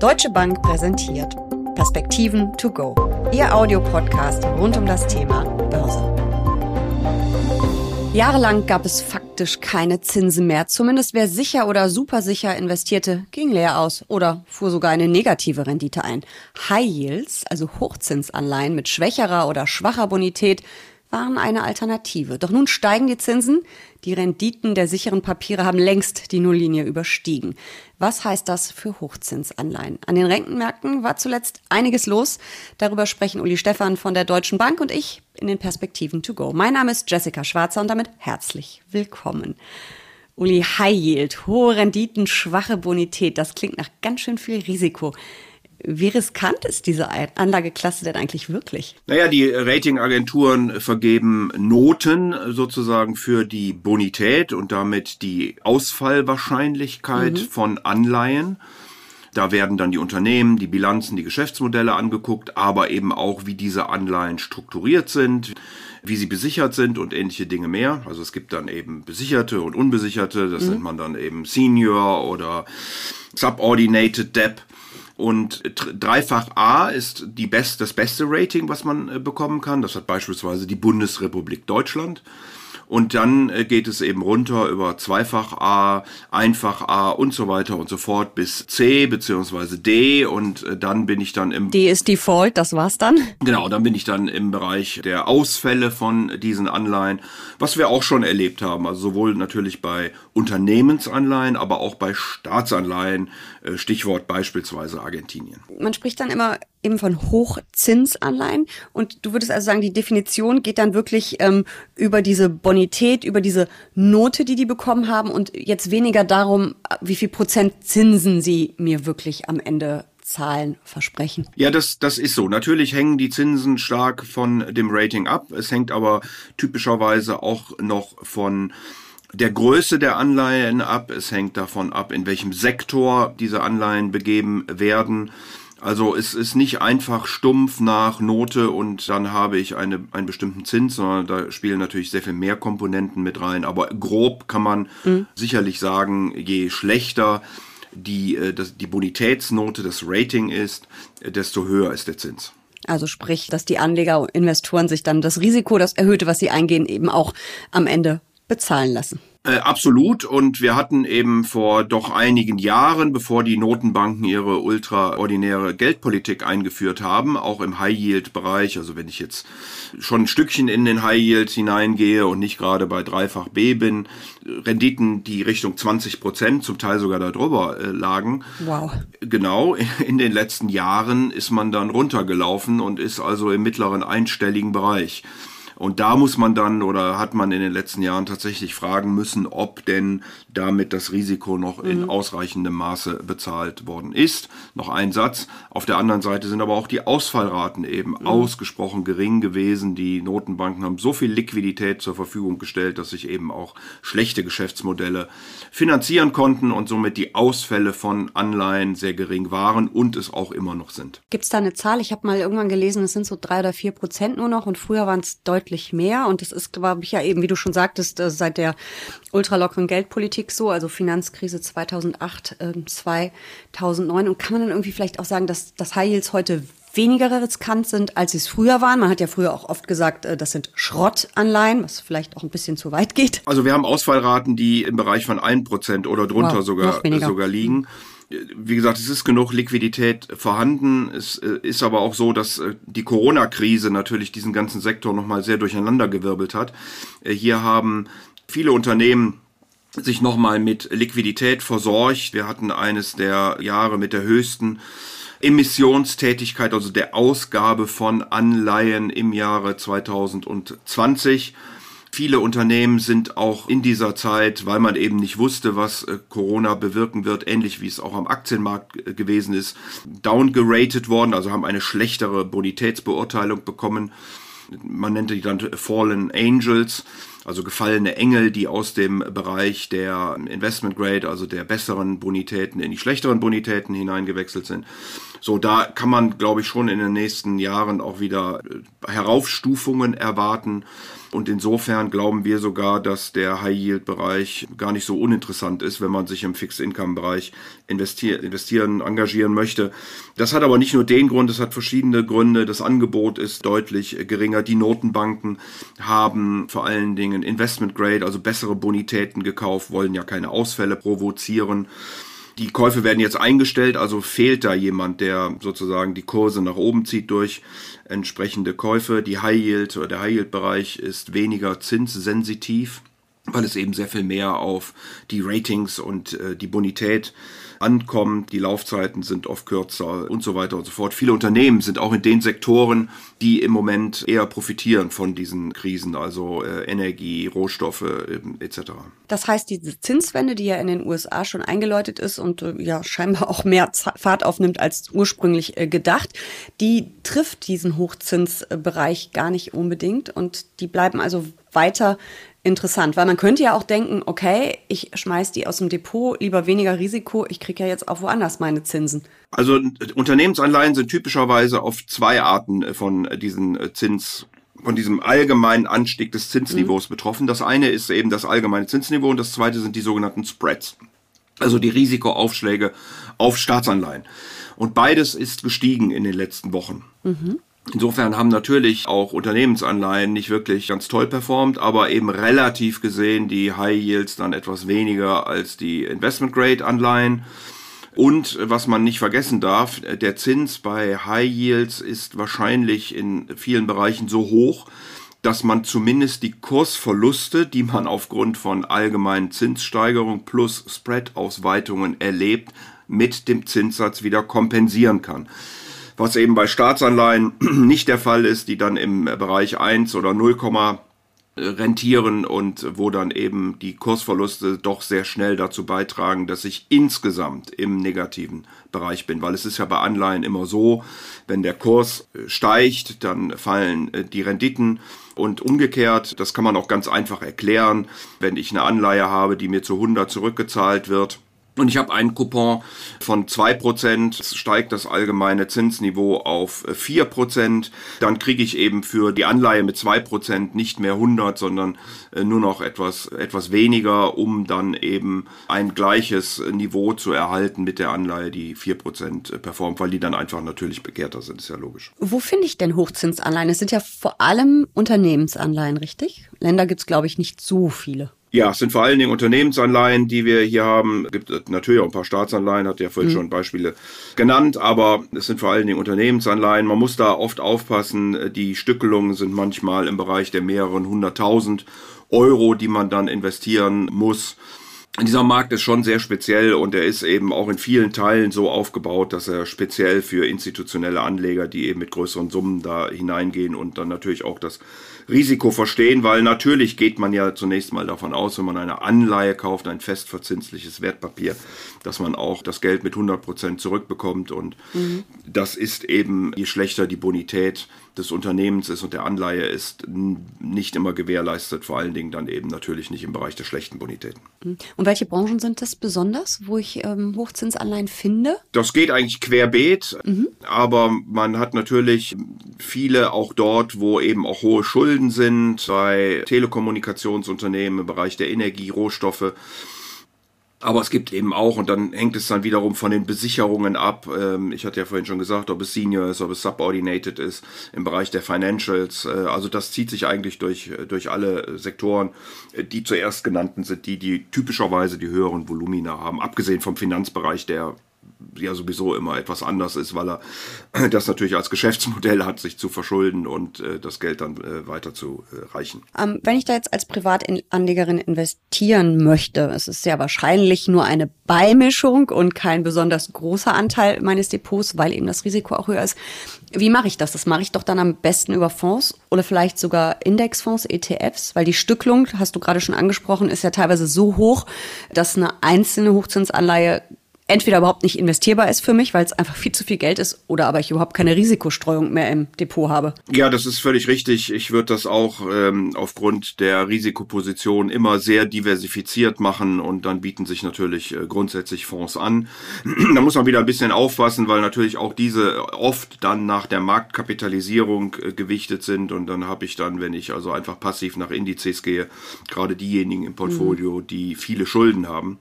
Deutsche Bank präsentiert Perspektiven to go. Ihr Audiopodcast rund um das Thema Börse. Jahrelang gab es faktisch keine Zinsen mehr. Zumindest wer sicher oder supersicher investierte, ging leer aus oder fuhr sogar eine negative Rendite ein. High Yields, also Hochzinsanleihen mit schwächerer oder schwacher Bonität, waren eine Alternative. Doch nun steigen die Zinsen. Die Renditen der sicheren Papiere haben längst die Nulllinie überstiegen. Was heißt das für Hochzinsanleihen? An den Rentenmärkten war zuletzt einiges los. Darüber sprechen Uli Stephan von der Deutschen Bank und ich in den Perspektiven to go. Mein Name ist Jessica Schwarzer und damit herzlich willkommen. Uli, High Yield, hohe Renditen, schwache Bonität, das klingt nach ganz schön viel Risiko. Wie riskant ist diese Anlageklasse denn eigentlich wirklich? Naja, die Ratingagenturen vergeben Noten sozusagen für die Bonität und damit die Ausfallwahrscheinlichkeit mhm. von Anleihen. Da werden dann die Unternehmen, die Bilanzen, die Geschäftsmodelle angeguckt, aber eben auch, wie diese Anleihen strukturiert sind, wie sie besichert sind und ähnliche Dinge mehr. Also es gibt dann eben besicherte und unbesicherte, das mhm. nennt man dann eben Senior oder Subordinated Debt. Und dreifach A ist die best, das beste Rating, was man äh, bekommen kann. Das hat beispielsweise die Bundesrepublik Deutschland. Und dann äh, geht es eben runter über Zweifach A, Einfach A und so weiter und so fort bis C beziehungsweise D und äh, dann bin ich dann im... D ist Default, das war's dann? Genau, dann bin ich dann im Bereich der Ausfälle von diesen Anleihen, was wir auch schon erlebt haben. Also sowohl natürlich bei Unternehmensanleihen, aber auch bei Staatsanleihen, äh, Stichwort beispielsweise Argentinien. Man spricht dann immer eben von Hochzinsanleihen. Und du würdest also sagen, die Definition geht dann wirklich ähm, über diese Bonität, über diese Note, die die bekommen haben und jetzt weniger darum, wie viel Prozent Zinsen sie mir wirklich am Ende Zahlen versprechen. Ja, das, das ist so. Natürlich hängen die Zinsen stark von dem Rating ab. Es hängt aber typischerweise auch noch von der Größe der Anleihen ab. Es hängt davon ab, in welchem Sektor diese Anleihen begeben werden. Also es ist nicht einfach stumpf nach Note und dann habe ich eine, einen bestimmten Zins, sondern da spielen natürlich sehr viel mehr Komponenten mit rein. Aber grob kann man mhm. sicherlich sagen, je schlechter die, äh, das, die Bonitätsnote, das Rating ist, desto höher ist der Zins. Also sprich, dass die Anleger und Investoren sich dann das Risiko, das erhöhte, was sie eingehen, eben auch am Ende bezahlen lassen. Äh, absolut. Und wir hatten eben vor doch einigen Jahren, bevor die Notenbanken ihre ultraordinäre Geldpolitik eingeführt haben, auch im High-Yield-Bereich, also wenn ich jetzt schon ein Stückchen in den High-Yield hineingehe und nicht gerade bei dreifach B bin, Renditen, die Richtung 20 Prozent, zum Teil sogar darüber äh, lagen. Wow. Genau, in den letzten Jahren ist man dann runtergelaufen und ist also im mittleren einstelligen Bereich. Und da muss man dann oder hat man in den letzten Jahren tatsächlich fragen müssen, ob denn damit das Risiko noch in mhm. ausreichendem Maße bezahlt worden ist. Noch ein Satz. Auf der anderen Seite sind aber auch die Ausfallraten eben mhm. ausgesprochen gering gewesen. Die Notenbanken haben so viel Liquidität zur Verfügung gestellt, dass sich eben auch schlechte Geschäftsmodelle finanzieren konnten und somit die Ausfälle von Anleihen sehr gering waren und es auch immer noch sind. Gibt es da eine Zahl? Ich habe mal irgendwann gelesen, es sind so drei oder vier Prozent nur noch und früher waren es deutlich deutlich mehr. Und das ist, glaube ich, ja eben, wie du schon sagtest, äh, seit der ultralockeren Geldpolitik so, also Finanzkrise 2008, 2009. Und kann man dann irgendwie vielleicht auch sagen, dass, dass High Yields heute weniger riskant sind, als sie es früher waren. Man hat ja früher auch oft gesagt, äh, das sind Schrottanleihen, was vielleicht auch ein bisschen zu weit geht. Also wir haben Ausfallraten, die im Bereich von 1% oder drunter wow, sogar, sogar liegen wie gesagt, es ist genug Liquidität vorhanden. Es äh, ist aber auch so, dass äh, die Corona-Krise natürlich diesen ganzen Sektor nochmal sehr durcheinandergewirbelt hat. Hier haben viele Unternehmen sich nochmal mit Liquidität versorgt. Wir hatten eines der Jahre mit der höchsten Emissionstätigkeit, also der Ausgabe von Anleihen im Jahre 2020. Viele Unternehmen sind auch in dieser Zeit, weil man eben nicht wusste, was äh, Corona bewirken wird, ähnlich wie es auch am Aktienmarkt äh, gewesen ist, downgeratet worden, also haben eine schlechtere Bonitätsbeurteilung bekommen. Man nennt die dann Fallen Angels. also gefallene Engel, die aus dem Bereich der Investment Grade, also der besseren Bonitäten in die schlechteren Bonitäten hineingewechselt sind. So, da kann man, glaube ich, schon in den nächsten Jahren auch wieder äh, Heraufstufungen erwarten. Und insofern glauben wir sogar, dass der High-Yield-Bereich gar nicht so uninteressant ist, wenn man sich im Fixed-Income-Bereich investieren, investieren, engagieren möchte. Das hat aber nicht nur den Grund, es hat verschiedene Gründe. Das Angebot ist deutlich geringer. Die Notenbanken haben vor allen Dingen Investment Grade, also bessere Bonitäten gekauft, wollen ja keine Ausfälle provozieren. Die Käufe werden jetzt eingestellt, also fehlt da jemand, der sozusagen die Kurse nach oben zieht durch entsprechende Käufe. Die High Yield oder der High Yield Bereich ist weniger zinssensitiv, weil es eben sehr viel mehr auf die Ratings und äh, die Bonität ankommt. Die Laufzeiten sind oft kürzer und so weiter und so fort. Viele Unternehmen sind auch in den Sektoren, die im Moment eher profitieren von diesen Krisen, also äh, Energie, Rohstoffe äh, etc. Das heißt, diese Zinswende, die ja in den USA schon eingeläutet ist und äh, ja scheinbar auch mehr Fahrt aufnimmt als ursprünglich äh, gedacht, die trifft diesen Hochzinsbereich gar nicht unbedingt und die bleiben also weiter interessant, weil man könnte ja auch denken, okay, ich schmeiß die aus dem Depot, lieber weniger Risiko, ich kriege ja jetzt auch woanders meine Zinsen. Also Unternehmensanleihen sind typischerweise auf zwei Arten von diesen Zins von diesem allgemeinen Anstieg des Zinsniveaus mhm. betroffen. Das eine ist eben das allgemeine Zinsniveau und das zweite sind die sogenannten Spreads. Also die Risikoaufschläge auf Staatsanleihen. Und beides ist gestiegen in den letzten Wochen. Mhm. Insofern haben natürlich auch Unternehmensanleihen nicht wirklich ganz toll performt, aber eben relativ gesehen die High Yields dann etwas weniger als die Investment Grade Anleihen. Und was man nicht vergessen darf, der Zins bei High Yields ist wahrscheinlich in vielen Bereichen so hoch, dass man zumindest die Kursverluste, die man aufgrund von allgemeinen Zinssteigerungen plus Spread-Ausweitungen erlebt, mit dem Zinssatz wieder kompensieren kann was eben bei Staatsanleihen nicht der Fall ist, die dann im Bereich 1 oder 0, rentieren und wo dann eben die Kursverluste doch sehr schnell dazu beitragen, dass ich insgesamt im negativen Bereich bin, weil es ist ja bei Anleihen immer so, wenn der Kurs steigt, dann fallen äh, die Renditen. Und umgekehrt, das kann man auch ganz einfach erklären, wenn ich eine Anleihe habe, die mir zu 100 zurückgezahlt wird, und ich habe einen Coupon von 2%, steigt das allgemeine Zinsniveau auf 4%. Dann kriege ich eben für die Anleihe mit 2% nicht mehr 100, sondern äh, nur noch etwas, etwas weniger, um dann eben ein gleiches Niveau zu erhalten mit der Anleihe, die 4% performt, weil die dann einfach natürlich begehrter sind, ist ja logisch. Wo finde ich denn Hochzinsanleihen? Es sind ja vor allem Unternehmensanleihen, richtig? Länder gibt es, glaube ich, nicht so viele. Ja, es sind vor allen Dingen Unternehmensanleihen, die wir hier haben. Es gibt natürlich auch ein paar Staatsanleihen, hat ja vorhin mhm. schon Beispiele genannt, aber es sind vor allen Dingen Unternehmensanleihen. Man muss da oft aufpassen. Die Stückelungen sind manchmal im Bereich der mehreren hunderttausend Euro, die man dann investieren muss. Dieser Markt ist schon sehr speziell und er ist eben auch in vielen Teilen so aufgebaut, dass er speziell für institutionelle Anleger, die eben mit größeren Summen da hineingehen und dann natürlich auch das Risiko verstehen, weil natürlich geht man ja zunächst mal davon aus, wenn man eine Anleihe kauft, ein festverzinsliches Wertpapier, dass man auch das Geld mit 100 Prozent zurückbekommt und mhm. das ist eben, je schlechter die Bonität des Unternehmens ist und der Anleihe ist, nicht immer gewährleistet, vor allen Dingen dann eben natürlich nicht im Bereich der schlechten Bonitäten. Mhm. Und welche Branchen sind das besonders, wo ich ähm, Hochzinsanleihen finde? Das geht eigentlich querbeet, mhm. aber man hat natürlich viele auch dort, wo eben auch hohe Schulden sind, bei Telekommunikationsunternehmen im Bereich der Energie, Rohstoffe. Aber es gibt eben auch, und dann hängt es dann wiederum von den Besicherungen ab. Ähm, ich hatte ja vorhin schon gesagt, ob es Senior ist, ob es Subordinated ist, im Bereich der Financials. Äh, also das zieht sich eigentlich durch, durch alle Sektoren. Die zuerst genannten sind die, die typischerweise die höheren Volumina haben, abgesehen vom Finanzbereich, der ja sowieso immer etwas anders ist, weil er das natürlich als Geschäftsmodell hat, sich zu verschulden und äh, das Geld dann äh, weiter zu äh, reichen. Ähm, wenn ich da jetzt als Privatanlegerin investieren möchte, es ist sehr wahrscheinlich nur eine Beimischung und kein besonders großer Anteil meines Depots, weil eben das Risiko auch höher ist. Wie mache ich das? Das mache ich doch dann am besten über Fonds oder vielleicht sogar Indexfonds, ETFs, weil die Stücklung, hast du gerade schon angesprochen, ist ja teilweise so hoch, dass eine einzelne Hochzinsanleihe entweder überhaupt nicht investierbar ist für mich, weil es einfach viel zu viel Geld ist, oder aber ich überhaupt keine Risikostreuung mehr im Depot habe. Ja, das ist völlig richtig. Ich würde das auch ähm, aufgrund der Risikoposition immer sehr diversifiziert machen und dann bieten sich natürlich äh, grundsätzlich Fonds an. da muss man wieder ein bisschen aufpassen, weil natürlich auch diese oft dann nach der Marktkapitalisierung äh, gewichtet sind und dann habe ich dann, wenn ich also einfach passiv nach Indizes gehe, gerade diejenigen im Portfolio, mhm. die viele Schulden haben.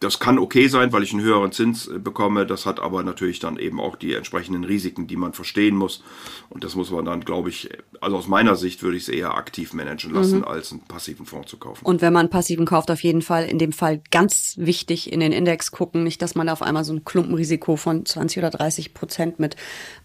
Das kann okay sein, weil ich einen höheren Zins äh, bekomme. Das hat aber natürlich dann eben auch die entsprechenden Risiken, die man verstehen muss. Und das muss man dann, glaube ich, also aus meiner Sicht würde ich es eher aktiv managen lassen, mhm. als einen passiven Fonds zu kaufen. Und wenn man einen passiven kauft, auf jeden Fall in dem Fall ganz wichtig in den Index gucken. Nicht, dass man da auf einmal so ein Klumpenrisiko von 20 oder 30 Prozent mit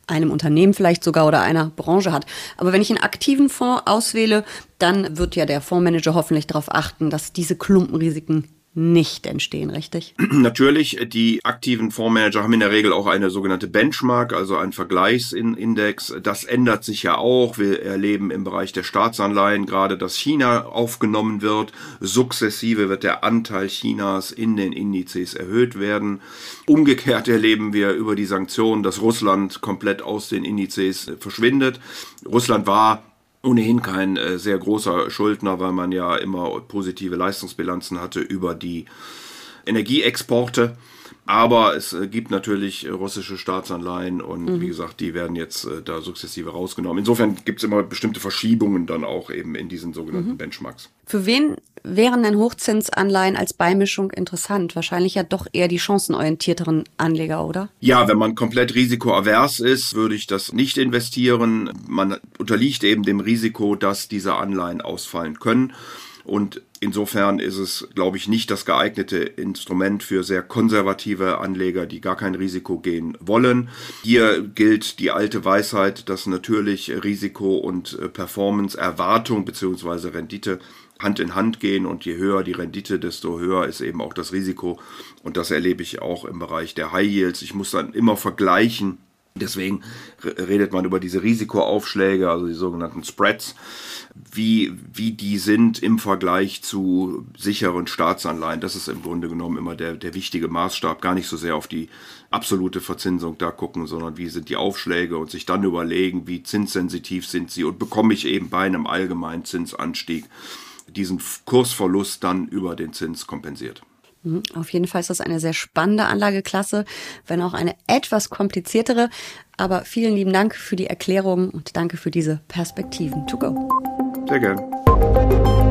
einem Unternehmen vielleicht sogar oder einer Branche hat. Aber wenn ich einen aktiven Fonds auswähle, dann wird ja der Fondsmanager hoffentlich darauf achten, dass diese Klumpenrisiken nicht entstehen, richtig? Natürlich, die aktiven Fondsmanager haben in der Regel auch eine sogenannte Benchmark, also einen Vergleichsindex. Das ändert sich ja auch. Wir erleben im Bereich der Staatsanleihen gerade, dass China aufgenommen wird. Sukzessive wird der Anteil Chinas in den Indizes erhöht werden. Umgekehrt erleben wir über die Sanktionen, dass Russland komplett aus den Indizes verschwindet. Russland war ohnehin kein äh, sehr großer Schuldner, weil man ja immer positive Leistungsbilanzen hatte über die Energieexporte. Aber es äh, gibt natürlich russische Staatsanleihen und mhm. wie gesagt, die werden jetzt äh, da sukzessive rausgenommen. Insofern gibt es immer bestimmte Verschiebungen dann auch eben in diesen sogenannten mhm. Benchmarks. Für wen wären denn Hochzinsanleihen als Beimischung interessant? Wahrscheinlich ja doch eher die chancenorientierteren Anleger, oder? Ja, wenn man komplett risikoavers ist, würde ich das nicht investieren. Man unterliegt eben dem Risiko, dass diese Anleihen ausfallen können. Und insofern ist es, glaube ich, nicht das geeignete Instrument für sehr konservative Anleger, die gar kein Risiko gehen wollen. Hier gilt die alte Weisheit, dass natürlich Risiko und äh, Performance, Erwartung bzw. Rendite Hand in Hand gehen und je höher die Rendite, desto höher ist eben auch das Risiko. Und das erlebe ich auch im Bereich der High Yields. Ich muss dann immer vergleichen. Deswegen redet man über diese Risikoaufschläge, also die sogenannten Spreads wie, wie die sind im Vergleich zu sicheren Staatsanleihen. Das ist im Grunde genommen immer der, der wichtige Maßstab. Gar nicht so sehr auf die absolute Verzinsung da gucken, sondern wie sind die Aufschläge und sich dann überlegen, wie zinssensitiv sind sie und bekomme ich eben bei einem allgemeinen Zinsanstieg diesen Kursverlust dann über den Zins kompensiert. Mhm. Auf jeden Fall ist das eine sehr spannende Anlageklasse, wenn auch eine etwas kompliziertere. Aber vielen lieben Dank für die Erklärung und danke für diese Perspektiven to go. Sehr gern.